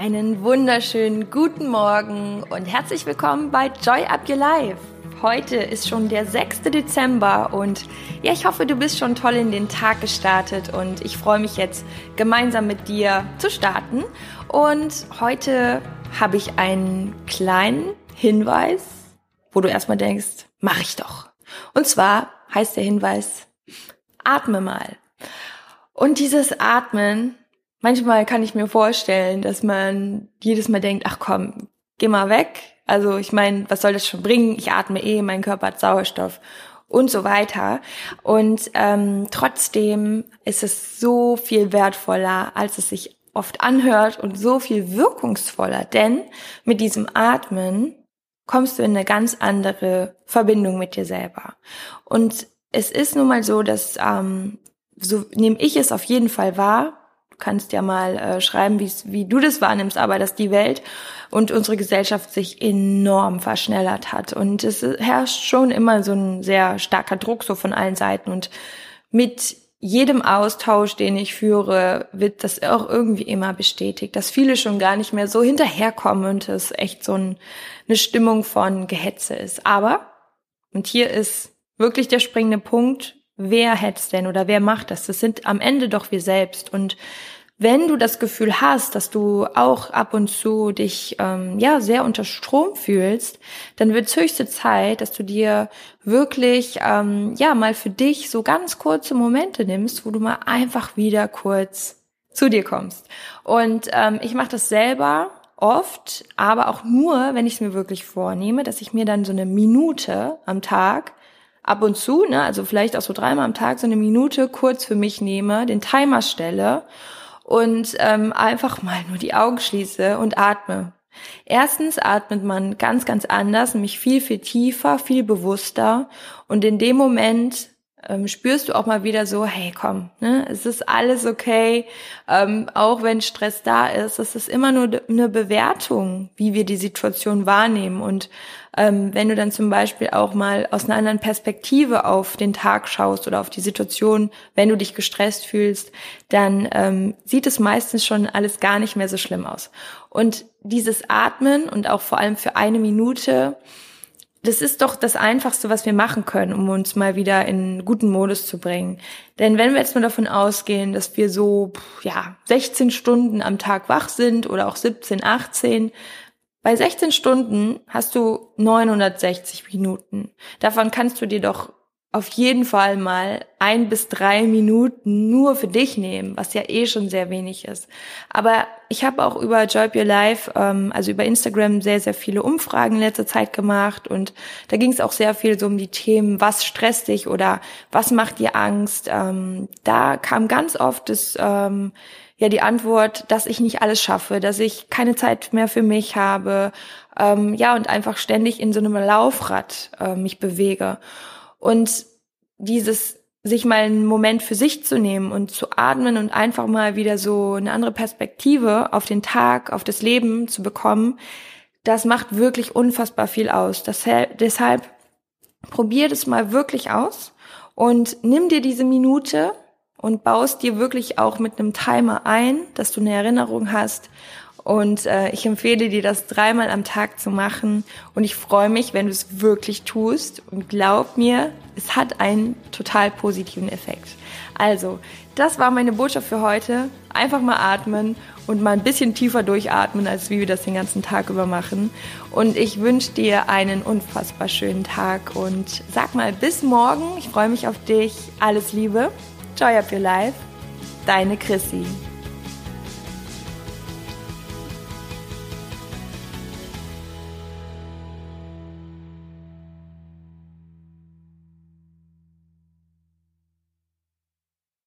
Einen wunderschönen guten Morgen und herzlich willkommen bei Joy Up Your Life. Heute ist schon der 6. Dezember und ja, ich hoffe, du bist schon toll in den Tag gestartet und ich freue mich jetzt gemeinsam mit dir zu starten. Und heute habe ich einen kleinen Hinweis, wo du erstmal denkst, mach ich doch. Und zwar heißt der Hinweis, atme mal. Und dieses Atmen, manchmal kann ich mir vorstellen, dass man jedes Mal denkt, ach komm, geh mal weg. Also ich meine, was soll das schon bringen? Ich atme eh, mein Körper hat Sauerstoff und so weiter. Und ähm, trotzdem ist es so viel wertvoller, als es sich oft anhört und so viel wirkungsvoller. Denn mit diesem Atmen kommst du in eine ganz andere Verbindung mit dir selber. Und es ist nun mal so, dass ähm, so nehme ich es auf jeden Fall wahr. Kannst ja mal äh, schreiben, wie du das wahrnimmst, aber dass die Welt und unsere Gesellschaft sich enorm verschnellert hat. Und es herrscht schon immer so ein sehr starker Druck so von allen Seiten. Und mit jedem Austausch, den ich führe, wird das auch irgendwie immer bestätigt, dass viele schon gar nicht mehr so hinterherkommen und es echt so ein, eine Stimmung von Gehetze ist. Aber, und hier ist wirklich der springende Punkt, wer hätt's denn oder wer macht das? Das sind am Ende doch wir selbst. Und wenn du das Gefühl hast, dass du auch ab und zu dich ähm, ja sehr unter Strom fühlst, dann wird es höchste Zeit, dass du dir wirklich ähm, ja mal für dich so ganz kurze Momente nimmst, wo du mal einfach wieder kurz zu dir kommst. Und ähm, ich mache das selber oft, aber auch nur, wenn ich es mir wirklich vornehme, dass ich mir dann so eine Minute am Tag ab und zu, ne, also vielleicht auch so dreimal am Tag so eine Minute kurz für mich nehme, den Timer stelle und ähm, einfach mal nur die Augen schließe und atme. Erstens atmet man ganz, ganz anders, nämlich viel, viel tiefer, viel bewusster. Und in dem Moment ähm, spürst du auch mal wieder so, hey, komm, ne, es ist alles okay, ähm, auch wenn Stress da ist, es ist immer nur eine Bewertung, wie wir die Situation wahrnehmen. Und ähm, wenn du dann zum Beispiel auch mal aus einer anderen Perspektive auf den Tag schaust oder auf die Situation, wenn du dich gestresst fühlst, dann ähm, sieht es meistens schon alles gar nicht mehr so schlimm aus. Und dieses Atmen und auch vor allem für eine Minute, das ist doch das Einfachste, was wir machen können, um uns mal wieder in guten Modus zu bringen. Denn wenn wir jetzt mal davon ausgehen, dass wir so, ja, 16 Stunden am Tag wach sind oder auch 17, 18, bei 16 Stunden hast du 960 Minuten. Davon kannst du dir doch auf jeden Fall mal ein bis drei Minuten nur für dich nehmen, was ja eh schon sehr wenig ist. Aber ich habe auch über Joy Your Life, ähm, also über Instagram, sehr, sehr viele Umfragen in letzter Zeit gemacht und da ging es auch sehr viel so um die Themen, was stresst dich oder was macht dir Angst. Ähm, da kam ganz oft das, ähm, ja, die Antwort, dass ich nicht alles schaffe, dass ich keine Zeit mehr für mich habe, ähm, ja, und einfach ständig in so einem Laufrad äh, mich bewege. Und dieses sich mal einen Moment für sich zu nehmen und zu atmen und einfach mal wieder so eine andere Perspektive auf den Tag, auf das Leben zu bekommen, das macht wirklich unfassbar viel aus. Das, deshalb probier das mal wirklich aus und nimm dir diese Minute und baust dir wirklich auch mit einem Timer ein, dass du eine Erinnerung hast und äh, ich empfehle dir, das dreimal am Tag zu machen. Und ich freue mich, wenn du es wirklich tust. Und glaub mir, es hat einen total positiven Effekt. Also, das war meine Botschaft für heute. Einfach mal atmen und mal ein bisschen tiefer durchatmen, als wie wir das den ganzen Tag über machen. Und ich wünsche dir einen unfassbar schönen Tag und sag mal bis morgen. Ich freue mich auf dich. Alles Liebe. Joy up your life. Deine Chrissy.